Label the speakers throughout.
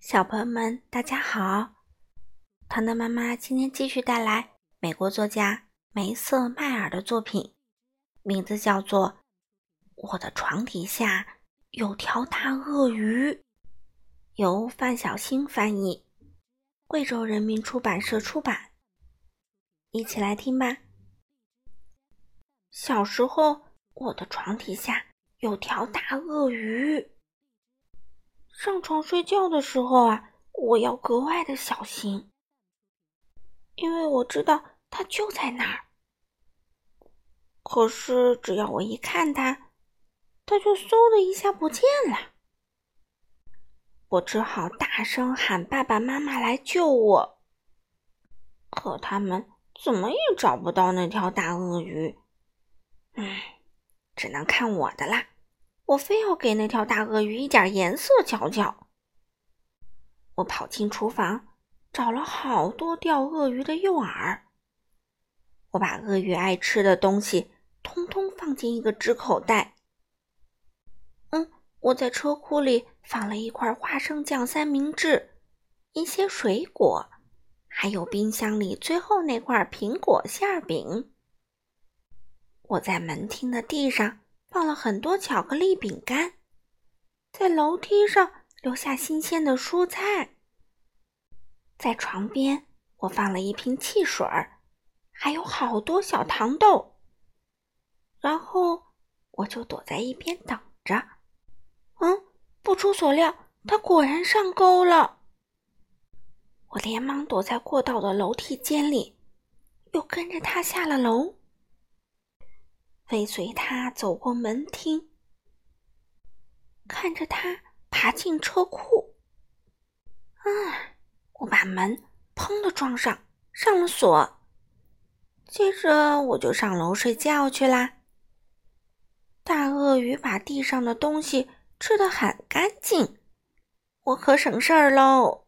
Speaker 1: 小朋友们，大家好！糖糖妈妈今天继续带来美国作家梅瑟迈尔的作品，名字叫做《我的床底下有条大鳄鱼》，由范小新翻译，贵州人民出版社出版。一起来听吧。小时候，我的床底下有条大鳄鱼。上床睡觉的时候啊，我要格外的小心，因为我知道它就在那儿。可是只要我一看它，它就嗖的一下不见了。我只好大声喊爸爸妈妈来救我，可他们怎么也找不到那条大鳄鱼。唉，只能看我的啦。我非要给那条大鳄鱼一点颜色瞧瞧。我跑进厨房，找了好多钓鳄鱼的诱饵。我把鳄鱼爱吃的东西通通放进一个纸口袋。嗯，我在车库里放了一块花生酱三明治，一些水果，还有冰箱里最后那块苹果馅饼。我在门厅的地上。放了很多巧克力饼干，在楼梯上留下新鲜的蔬菜。在床边，我放了一瓶汽水儿，还有好多小糖豆。然后，我就躲在一边等着。嗯，不出所料，他果然上钩了。我连忙躲在过道的楼梯间里，又跟着他下了楼。尾随他走过门厅，看着他爬进车库。啊！我把门砰的撞上，上了锁。接着我就上楼睡觉去啦。大鳄鱼把地上的东西吃的很干净，我可省事儿喽。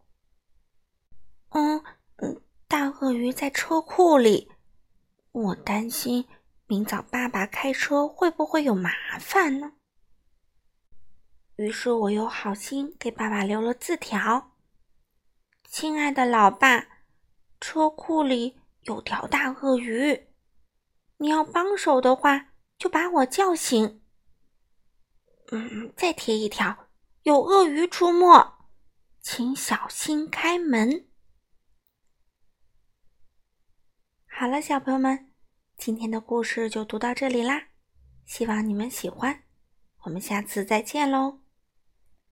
Speaker 1: 嗯嗯，大鳄鱼在车库里，我担心。明早爸爸开车会不会有麻烦呢？于是我又好心给爸爸留了字条：“亲爱的老爸，车库里有条大鳄鱼，你要帮手的话就把我叫醒。”嗯，再贴一条：“有鳄鱼出没，请小心开门。”好了，小朋友们。今天的故事就读到这里啦，希望你们喜欢，我们下次再见喽。